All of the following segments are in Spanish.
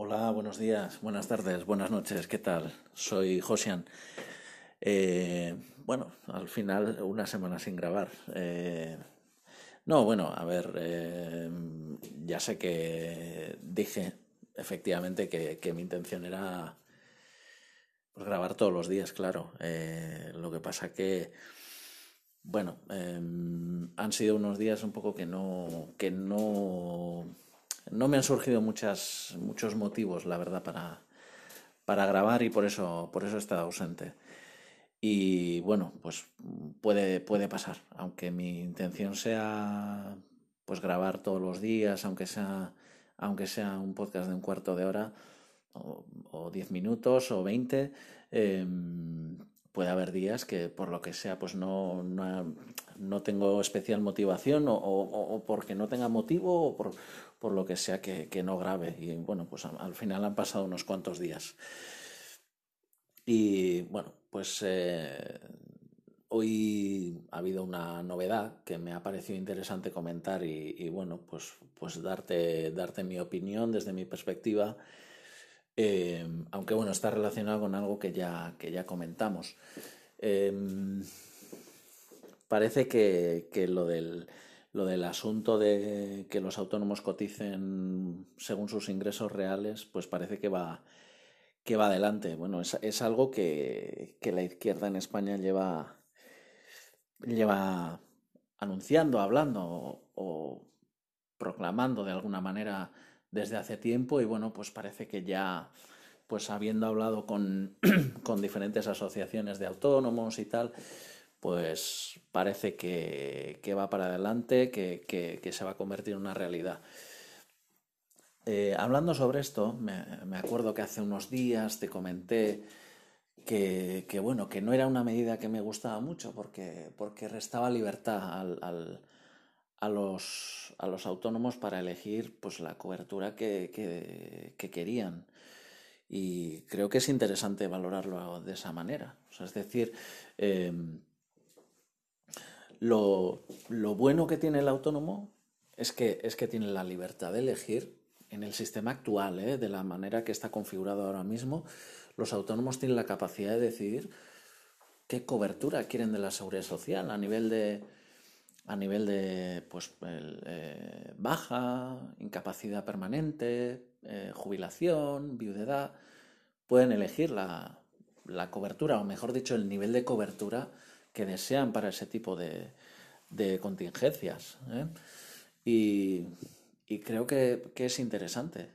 Hola, buenos días, buenas tardes, buenas noches, ¿qué tal? Soy Josian. Eh, bueno, al final una semana sin grabar. Eh, no, bueno, a ver, eh, ya sé que dije efectivamente que, mi intención era pues, grabar todos los días, claro. lo que pasa que, bueno, han sido unos días un poco que no, que no no me han surgido muchas, muchos motivos, la verdad, para, para grabar y por eso, por eso he estado ausente. Y bueno, pues puede, puede pasar, aunque mi intención sea pues grabar todos los días, aunque sea, aunque sea un podcast de un cuarto de hora, o, diez minutos, o veinte, em, puede haber días que por lo que sea pues no, no, tengo especial motivación o, porque no tenga motivo o por, por lo que sea que, no grabe. Y bueno, pues al, final han pasado unos cuantos días. Y bueno, pues eh, hoy ha habido una novedad que me ha parecido interesante comentar y, bueno, pues, pues darte, darte mi opinión desde mi perspectiva. Eh, aunque bueno, está relacionado con algo que ya, que ya comentamos. Em, parece que, que lo del lo del asunto de que los autónomos coticen según sus ingresos reales, pues parece que va, que va adelante. Bueno, es, algo que, la izquierda en España lleva, lleva anunciando, hablando o, proclamando de alguna manera desde hace tiempo y bueno, pues parece que ya, pues habiendo hablado con, con diferentes asociaciones de autónomos y tal, pues parece que, va para adelante, que, se va a convertir en una realidad. Eh, hablando sobre esto, me, acuerdo que hace unos días te comenté que, bueno, que no era una medida que me gustaba mucho porque, porque restaba libertad al, a, los, a los autónomos para elegir pues, la cobertura que, querían. Y creo que es interesante valorarlo de esa manera. es decir, em, lo, bueno que tiene el autónomo es que, es que tiene la libertad de elegir en el sistema actual, ¿eh? de la manera que está configurado ahora mismo, los autónomos tienen la capacidad de decidir qué cobertura quieren de la seguridad social a nivel de a nivel de pues eh, baja, incapacidad permanente, eh, jubilación, viudedad, pueden elegir la, la cobertura, o mejor dicho, el nivel de cobertura que desean para ese tipo de, contingencias. ¿eh? Y, creo que, es interesante.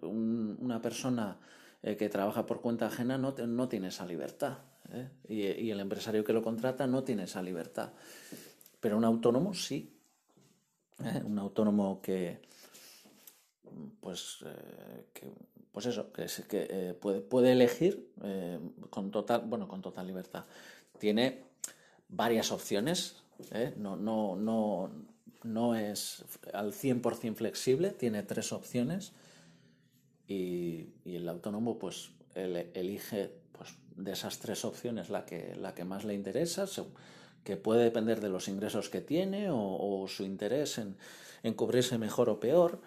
una persona que trabaja por cuenta ajena no, no tiene esa libertad. Y, el empresario que lo contrata no tiene esa libertad. Pero un autónomo sí. Un autónomo que, pues, pues eso, que, que puede, puede, elegir con total, bueno, con total libertad tiene varias opciones, ¿eh? no, no, no, no es al 100% flexible, tiene tres opciones y, el autónomo pues elige pues, de esas tres opciones la que, la que más le interesa, que puede depender de los ingresos que tiene o, su interés en, cubrirse mejor o peor.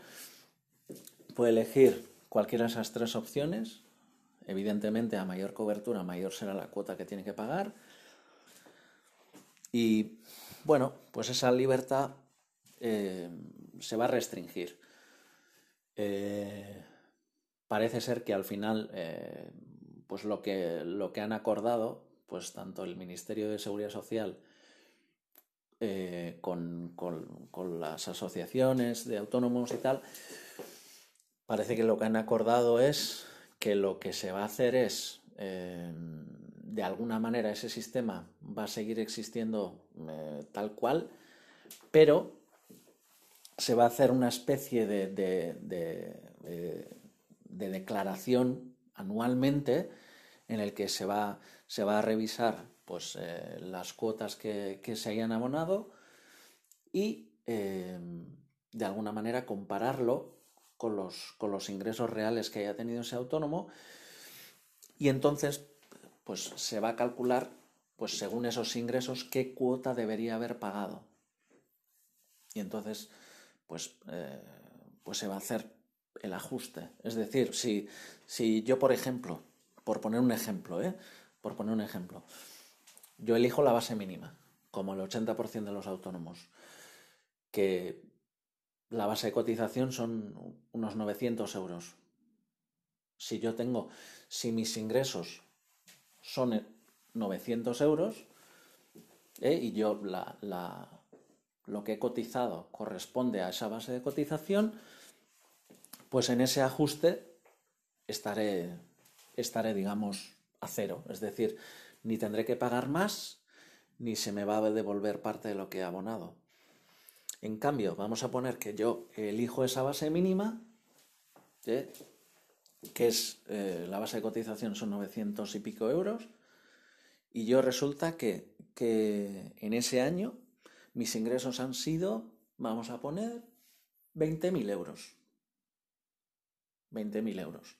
Puede elegir cualquiera de esas tres opciones. Evidentemente, a mayor cobertura, mayor será la cuota que tiene que pagar y bueno, pues esa libertad eh, se va a restringir. Eh, parece ser que al final, eh, pues lo que, lo que han acordado, pues tanto el Ministerio de Seguridad Social con, con, las asociaciones de autónomos y tal, parece que lo que han acordado es que lo que se va a hacer es de alguna manera ese sistema va a seguir existiendo eh, tal cual, pero se va a hacer una especie de, de, declaración anualmente en el que se va, se va a revisar pues, eh, las cuotas que, se hayan abonado y eh, de alguna manera compararlo con los, con los ingresos reales que haya tenido ese autónomo y entonces pues se va a calcular, pues según esos ingresos, qué cuota debería haber pagado. Y entonces, pues, eh, pues se va a hacer el ajuste. Es decir, si, si yo, por ejemplo, por poner un ejemplo, ¿eh? por poner un ejemplo, yo elijo la base mínima, como el 80% de los autónomos, que la base de cotización son unos 900 euros. Si yo tengo, si mis ingresos son 900 euros ¿eh? y yo la, lo que he cotizado corresponde a esa base de cotización, pues en ese ajuste estaré, estaré, digamos, a cero. Es decir, ni tendré que pagar más, ni se me va a devolver parte de lo que he abonado. En cambio, vamos a poner que yo elijo esa base mínima, que es eh, la base de cotización son 900 y pico euros, y yo resulta que, que en ese año mis ingresos han sido, vamos a poner, 20.000 euros. 20.000 euros.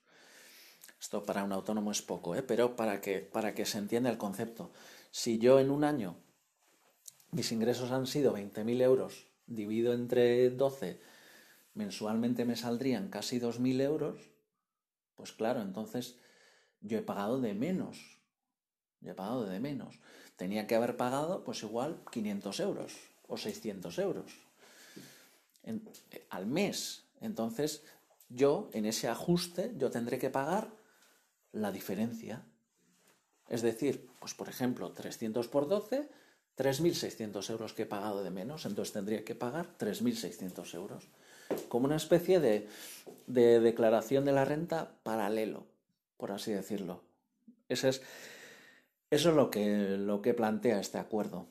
Esto para un autónomo es poco, ¿eh? pero para que, para que se entienda el concepto. Si yo en un año mis ingresos han sido 20.000 euros, divido entre 12, mensualmente me saldrían casi 2.000 euros, pues claro, entonces yo he pagado de menos. Yo he pagado de menos. Tenía que haber pagado pues igual 500 euros o 600 euros al mes. Entonces yo en ese ajuste yo tendré que pagar la diferencia. Es decir, pues por ejemplo, 300 por 12, 3.600 euros que he pagado de menos, entonces tendría que pagar 3.600 euros. Como una especie de, de, declaración de la renta paralelo, por así decirlo. Eso es, eso es lo, que, lo que plantea este acuerdo.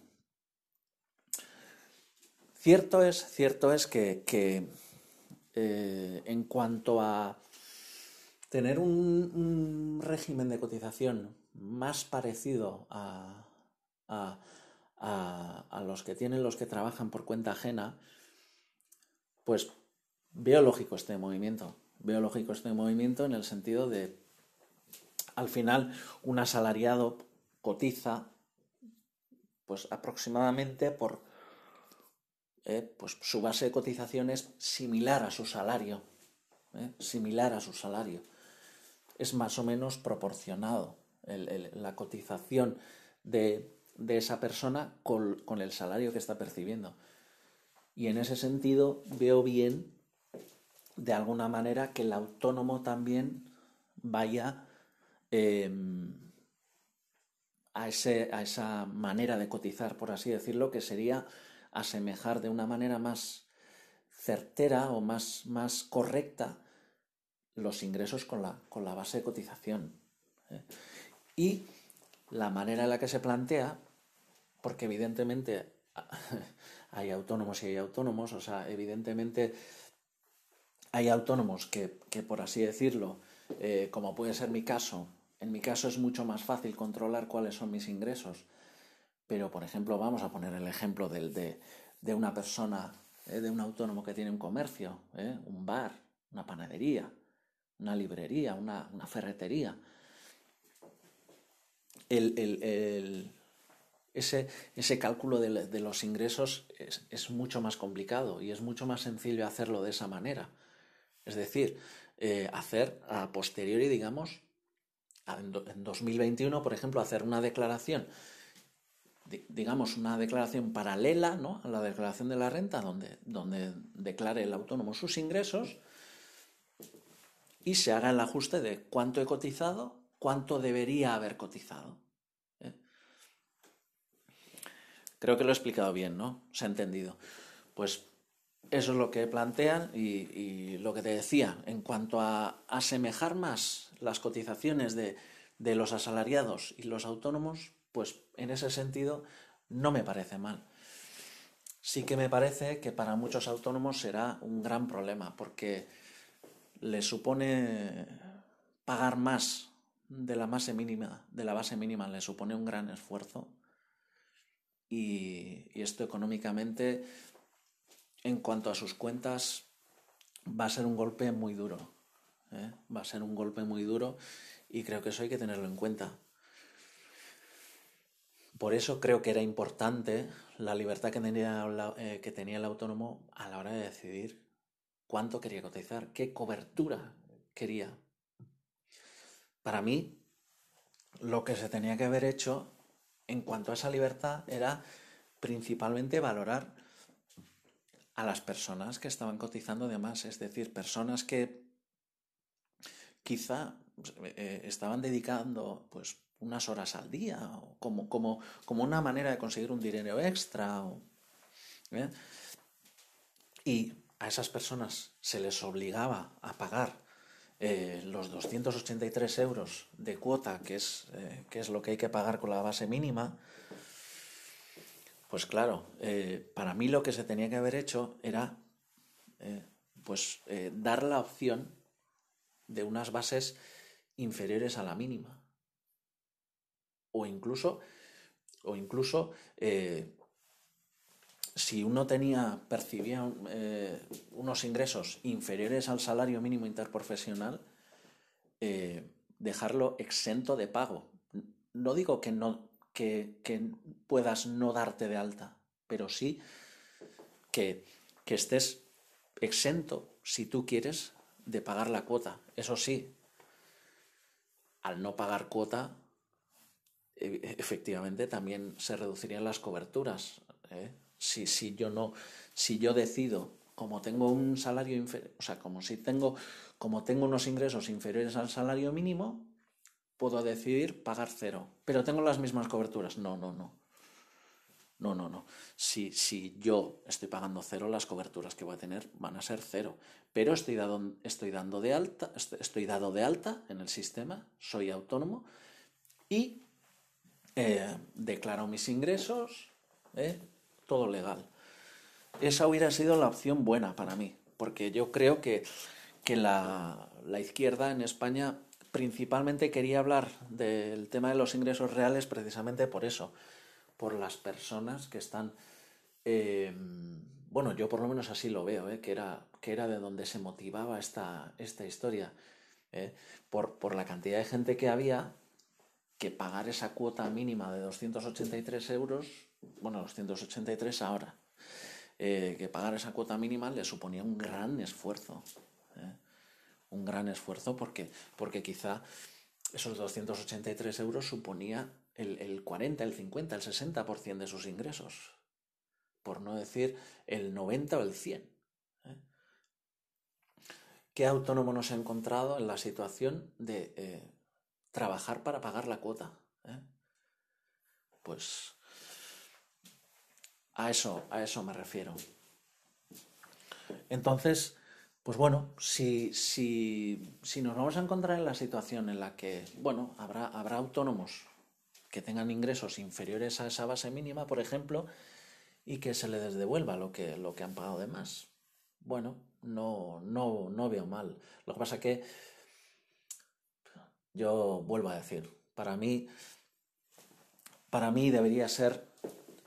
Cierto es, cierto es que, que eh, en cuanto a tener un, régimen de cotización más parecido a, a, los que tienen los que trabajan por cuenta ajena, pues veo lógico este movimiento. Veo lógico este movimiento en el sentido de, al final, un asalariado cotiza pues aproximadamente por eh, pues su base de cotización es similar a su salario, eh, similar a su salario. Es más o menos proporcionado la cotización de, esa persona con, el salario que está percibiendo. Y en ese sentido veo bien, de alguna manera, que el autónomo también vaya em, a, a esa manera de cotizar, por así decirlo, que sería asemejar de una manera más certera o más, más correcta los ingresos con la, con la base de cotización. ¿eh? Y la manera en la que se plantea, porque evidentemente hay autónomos y hay autónomos, o sea, evidentemente hay autónomos que, por así decirlo, eh, como puede ser mi caso, en mi caso es mucho más fácil controlar cuáles son mis ingresos pero, por ejemplo, vamos a poner el ejemplo de, una persona, ¿eh? de un autónomo que tiene un comercio, un bar, una panadería, una librería, una, ferretería. ese, cálculo de, los ingresos es, mucho más complicado y es mucho más sencillo hacerlo de esa manera. Es decir, eh, hacer a posteriori, digamos, en 2021, por ejemplo, hacer una declaración digamos, una declaración paralela ¿no? a la declaración de la renta, donde, donde declare el autónomo sus ingresos y se haga el ajuste de cuánto he cotizado, cuánto debería haber cotizado. ¿eh? Creo que lo he explicado bien, ¿no? Se ha entendido. Pues eso es lo que plantean y, lo que te decía, en cuanto a asemejar más las cotizaciones de, de los asalariados y los autónomos, pues en ese sentido no me parece mal. Sí que me parece que para muchos autónomos será un gran problema porque les supone pagar más de la base mínima, de la base mínima, les supone un gran esfuerzo y, esto económicamente, en cuanto a sus cuentas, va a ser un golpe muy duro. ¿eh? Va a ser un golpe muy duro y creo que eso hay que tenerlo en cuenta. Por eso creo que era importante la libertad que tenía, eh, que tenía el autónomo a la hora de decidir. Cuánto quería cotizar, qué cobertura quería. Para mí, lo que se tenía que haber hecho en cuanto a esa libertad era principalmente valorar a las personas que estaban cotizando de más, es decir, personas que quizá eh, estaban dedicando pues unas horas al día o como, como, como una manera de conseguir un dinero extra. ¿eh? Y a esas personas se les obligaba a pagar eh, los 283 euros de cuota, que es, que es lo que hay que pagar con la base mínima, pues claro, para mí lo que se tenía que haber hecho era pues dar la opción de unas bases inferiores a la mínima. O incluso, o incluso eh, si uno tenía, percibía eh, unos ingresos inferiores al salario mínimo interprofesional, eh, dejarlo exento de pago. No digo que, no, que, puedas no darte de alta, pero sí que, que estés exento, si tú quieres, de pagar la cuota. Eso sí, al no pagar cuota, e, efectivamente también se reducirían las coberturas. ¿eh? Si, si, yo no, si yo decido, como tengo un salario inferior, o sea, como si tengo, como tengo unos ingresos inferiores al salario mínimo, puedo decidir pagar cero. Pero tengo las mismas coberturas. No, no, no. No, no, no. Si, si yo estoy pagando cero, las coberturas que voy a tener van a ser cero. Pero estoy, dado, estoy, dando de alta, estoy dado de alta en el sistema, soy autónomo y eh, declaro mis ingresos, eh, todo legal. Esa hubiera sido la opción buena para mí, porque yo creo que, que la, la izquierda en España principalmente quería hablar del tema de los ingresos reales precisamente por eso por las personas que están... Eh, bueno, yo por lo menos así lo veo, eh, que, era, que era de donde se motivaba esta, esta historia. Eh, por, por la cantidad de gente que había, que pagar esa cuota mínima de 283 euros, bueno, 283 ahora, que pagar esa cuota mínima le suponía un gran esfuerzo. Un gran esfuerzo porque, porque quizá esos 283 euros suponía el, 40, el 50, el 60% de sus ingresos, por no decir el 90 o el 100. ¿eh? ¿Qué autónomo nos ha encontrado en la situación de eh, trabajar para pagar la cuota? ¿eh? Pues a eso, a eso me refiero. Entonces, pues bueno, si, si, si, nos vamos a encontrar en la situación en la que, bueno, habrá, habrá autónomos que tengan ingresos inferiores a esa base mínima, por ejemplo, y que se les devuelva lo que, lo que han pagado de más. Bueno, no, no, no veo mal. Lo que pasa que yo vuelvo a decir, para mí, para mí debería ser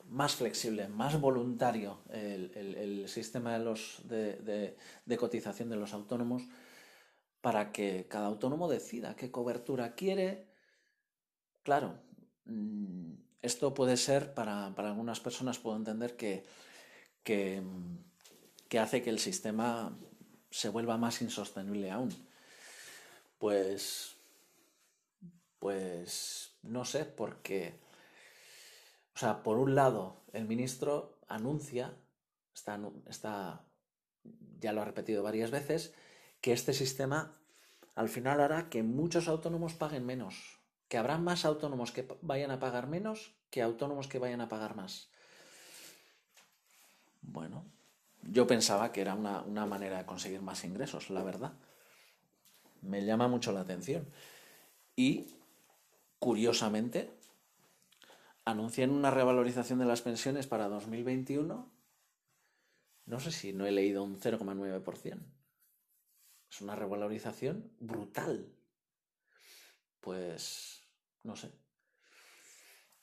más flexible, más voluntario el, sistema de, los, de, de, cotización de los autónomos para que cada autónomo decida qué cobertura quiere. Claro, Mm, esto puede ser, para, algunas personas puedo entender que, que, hace que el sistema se vuelva más insostenible aún. Pues, pues no sé, porque, o sea, por un lado, el ministro anuncia, está, ya lo ha repetido varias veces, que este sistema al final hará que muchos autónomos paguen menos que habrá más autónomos que vayan a pagar menos que autónomos que vayan a pagar más. Bueno, yo pensaba que era una, manera de conseguir más ingresos, la verdad. Me llama mucho la atención. Y, curiosamente, anuncian una revalorización de las pensiones para 2021. No sé si no he leído un 0,9%. Es una revalorización brutal. Pues no sé.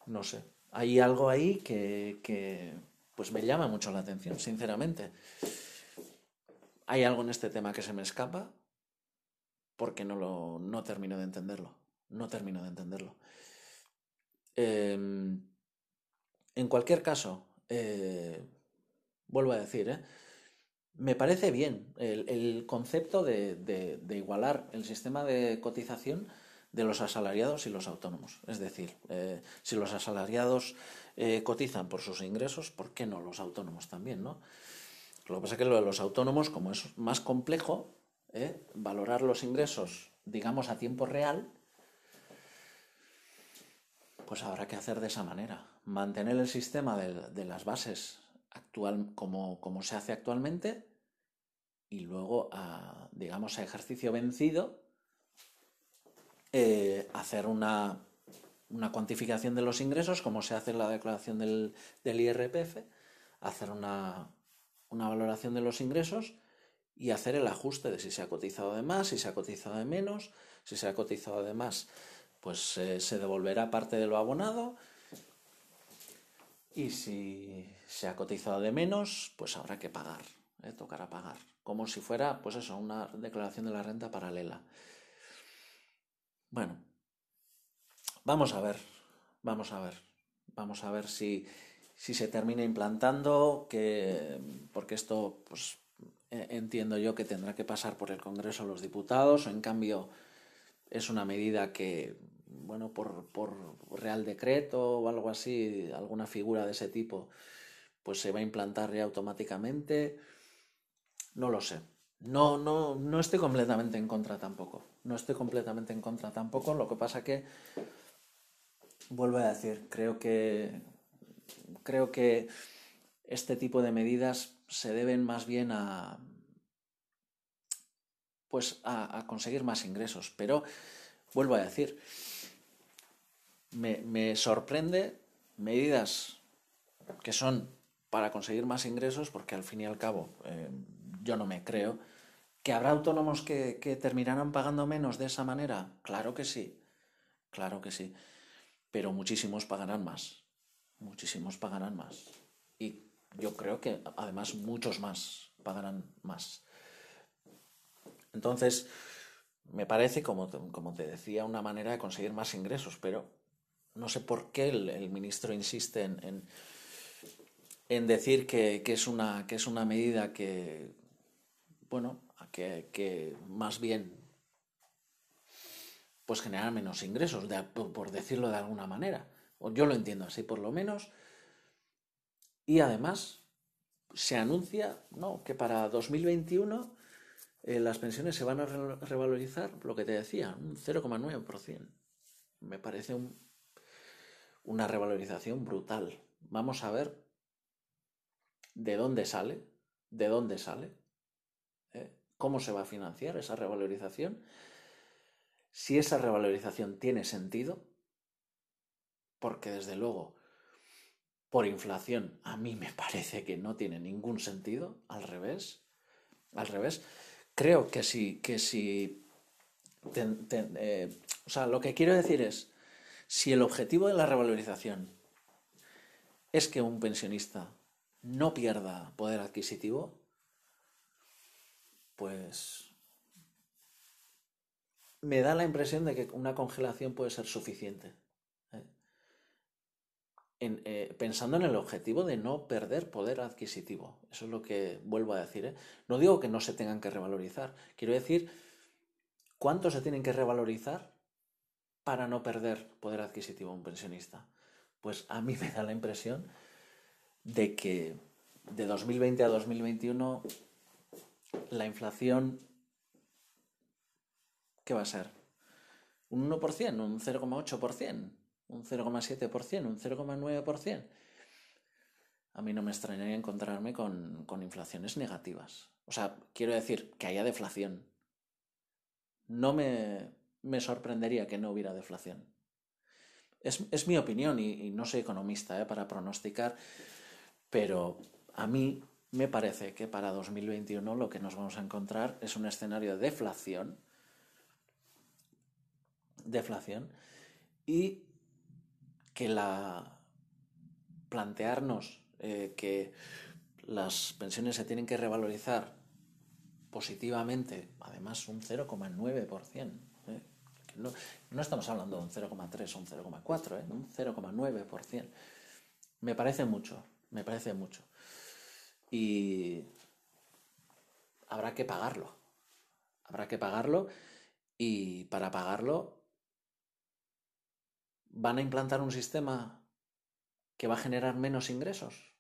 No sé. Hay algo ahí que, pues me llama mucho la atención, sinceramente. Hay algo en este tema que se me escapa porque no lo no termino de entenderlo. No termino de entenderlo. Em, en cualquier caso, eh, vuelvo a decir, ¿eh? me parece bien el, concepto de, igualar el sistema de cotización de los asalariados y los autónomos. Es decir, eh, si los asalariados cotizan por sus ingresos, ¿por qué no los autónomos también? ¿no? Lo que pasa es que lo de los autónomos, como es más complejo, valorar los ingresos, digamos, a tiempo real, pues habrá que hacer de esa manera. Mantener el sistema de, las bases actual como, se hace actualmente y luego, a, digamos, a ejercicio vencido, eh, hacer una, cuantificación de los ingresos, como se hace en la declaración del, del IRPF, hacer una, una valoración de los ingresos y hacer el ajuste de si se ha cotizado de más, si se ha cotizado de menos, si se ha cotizado de más, pues eh, se devolverá parte de lo abonado y si se ha cotizado de menos, pues habrá que pagar, ¿eh? tocará pagar, como si fuera, pues eso, una declaración de la renta paralela. Bueno, vamos a ver, vamos a ver, vamos a ver si, si se termina implantando, que, porque esto, pues eh, entiendo yo que tendrá que pasar por el Congreso los Diputados, o en cambio es una medida que, bueno, por, por Real Decreto o algo así, alguna figura de ese tipo, pues se va a implantar ya automáticamente. No lo sé. No, no, no estoy completamente en contra tampoco. No estoy completamente en contra tampoco. Lo que pasa que, vuelvo a decir, creo que, creo que este tipo de medidas se deben más bien a pues a, conseguir más ingresos. Pero vuelvo a decir, me, sorprende medidas que son para conseguir más ingresos, porque al fin y al cabo eh, yo no me creo. ¿Que habrá autónomos que, que terminarán pagando menos de esa manera? Claro que sí, claro que sí. Pero muchísimos pagarán más, muchísimos pagarán más. Y yo creo que además muchos más pagarán más. Entonces, me parece, como como te decía, una manera de conseguir más ingresos, pero no sé por qué el, ministro insiste en, en, decir que, es una, que es una medida que, bueno, que, que más bien pues genera menos ingresos, por decirlo de alguna manera. Yo lo entiendo así, por lo menos y además se anuncia ¿no? que para 2021 eh, las pensiones se van a revalorizar, lo que te decía, un 0,9%. Me parece una revalorización brutal. Vamos a ver de dónde sale, de dónde sale, ¿eh? cómo se va a financiar esa revalorización, si esa revalorización tiene sentido, porque desde luego por inflación, a mí me parece que no tiene ningún sentido, al revés, al revés. Creo que si, que si, eh, o sea, lo que quiero decir es, si el objetivo de la revalorización es que un pensionista no pierda poder adquisitivo, pues me da la impresión de que una congelación puede ser suficiente. Eh, pensando en el objetivo de no perder poder adquisitivo. Eso es lo que vuelvo a decir. ¿eh? No digo que no se tengan que revalorizar. Quiero decir, ¿cuánto se tienen que revalorizar para no perder poder adquisitivo un pensionista? Pues a mí me da la impresión de que de 2020 a 2021 la inflación, ¿qué va a ser? ¿Un 1%? ¿Un 0,8%? un 0,7%, un 0,9%, a mí no me extrañaría encontrarme con, inflaciones negativas. O sea, quiero decir que haya deflación. No me, sorprendería que no hubiera deflación. Es, mi opinión y, no soy economista ¿eh? para pronosticar, pero a mí me parece que para 2021 lo que nos vamos a encontrar es un escenario de deflación. Deflación. Y que la plantearnos eh, que las pensiones se tienen que revalorizar positivamente, además un 0,9%. No, no, estamos hablando de un 0,3 o un 0,4, ¿eh? un 0,9%. Me parece mucho, me parece mucho. Y, habrá que pagarlo. Habrá que pagarlo y para pagarlo van a implantar un sistema que va a generar menos ingresos.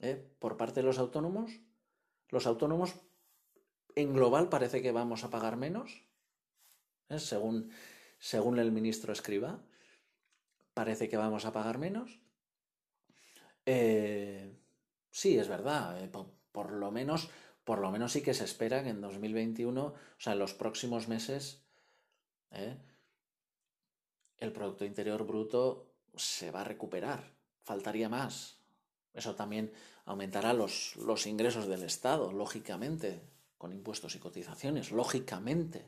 ¿Eh? Por parte de los autónomos, los autónomos en global parece que vamos a pagar menos, ¿eh? según, según el ministro escriba, parece que vamos a pagar menos. Eh, sí, es verdad, por, lo menos, por lo menos sí que se espera que en 2021, o sea, en los próximos meses, el Producto Interior Bruto se va a recuperar. Faltaría más. Eso también aumentará los, los ingresos del Estado, lógicamente, con impuestos y cotizaciones, lógicamente,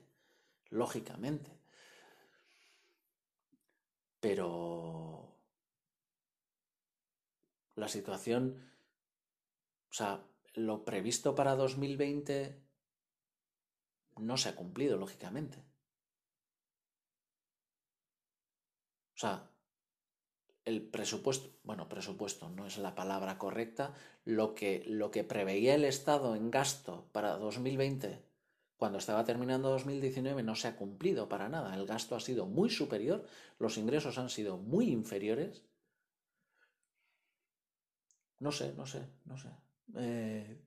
lógicamente. Pero la situación, o sea, lo previsto para 2020 no se ha cumplido, lógicamente. O sea, el presupuesto, bueno, presupuesto no es la palabra correcta, lo que, lo que preveía el Estado en gasto para 2020, cuando estaba terminando 2019, no se ha cumplido para nada. El gasto ha sido muy superior, los ingresos han sido muy inferiores. No sé, no sé, no sé. Eh,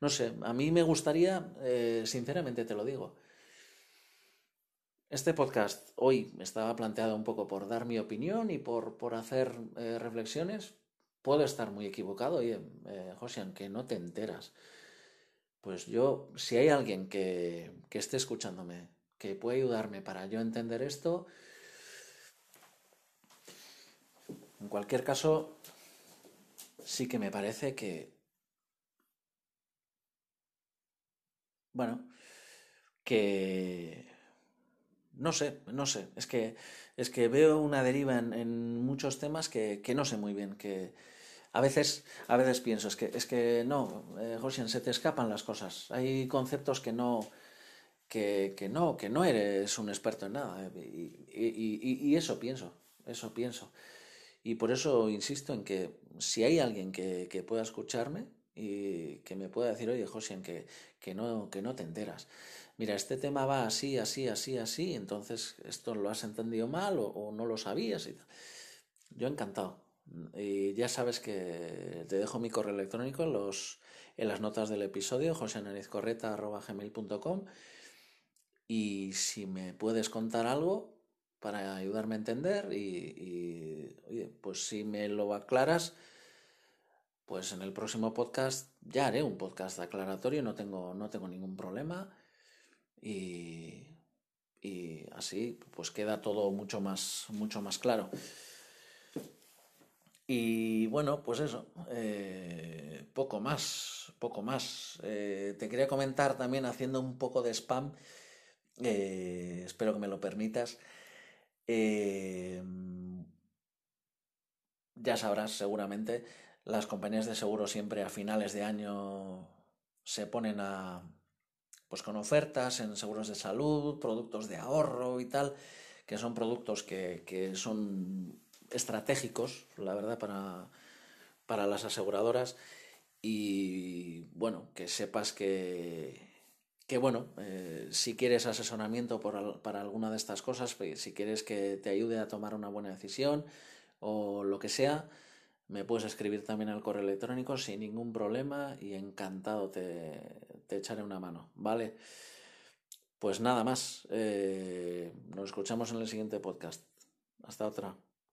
no sé, a mí me gustaría, eh, sinceramente te lo digo, este podcast hoy estaba planteado un poco por dar mi opinión y por, por hacer eh, reflexiones. Puedo estar muy equivocado, oye, eh, Josian, que no te enteras. Pues yo, si hay alguien que, que esté escuchándome, que puede ayudarme para yo entender esto, en cualquier caso, sí que me parece que, bueno, que no sé, no sé. Es que, es que veo una deriva en, muchos temas que, no sé muy bien. Que a veces, a veces pienso, es que, es que no, eh, se te escapan las cosas. Hay conceptos que no, que, no, que no eres un experto en nada. Eh, y, eso pienso, eso pienso. Y por eso insisto en que si hay alguien que, pueda escucharme y que me pueda decir, oye, Josian, que, que, no, que no te enteras mira, este tema va así, así, así, así, entonces esto lo has entendido mal o, no lo sabías. Y Yo encantado. Y ya sabes que te dejo mi correo electrónico en, los, en las notas del episodio, joseanalizcorreta.gmail.com y si me puedes contar algo para ayudarme a entender y, oye, pues si me lo aclaras, pues en el próximo podcast ya haré un podcast aclaratorio, no tengo, no tengo ningún problema y, así pues queda todo mucho más, mucho más claro. Y bueno, pues eso, eh, poco más, poco más. Eh, te quería comentar también haciendo un poco de spam, eh, espero que me lo permitas. ya sabrás seguramente, las compañías de seguro siempre a finales de año se ponen a, pues con ofertas en seguros de salud, productos de ahorro y tal, que son productos que, son estratégicos, la verdad, para, para las aseguradoras. Y bueno, que sepas que, que bueno, eh, si quieres asesoramiento para alguna de estas cosas, pues, si quieres que te ayude a tomar una buena decisión o lo que sea, me puedes escribir también al correo electrónico sin ningún problema y encantado te, echaré una mano, ¿vale? Pues nada más, eh, nos escuchamos en el siguiente podcast. Hasta otra.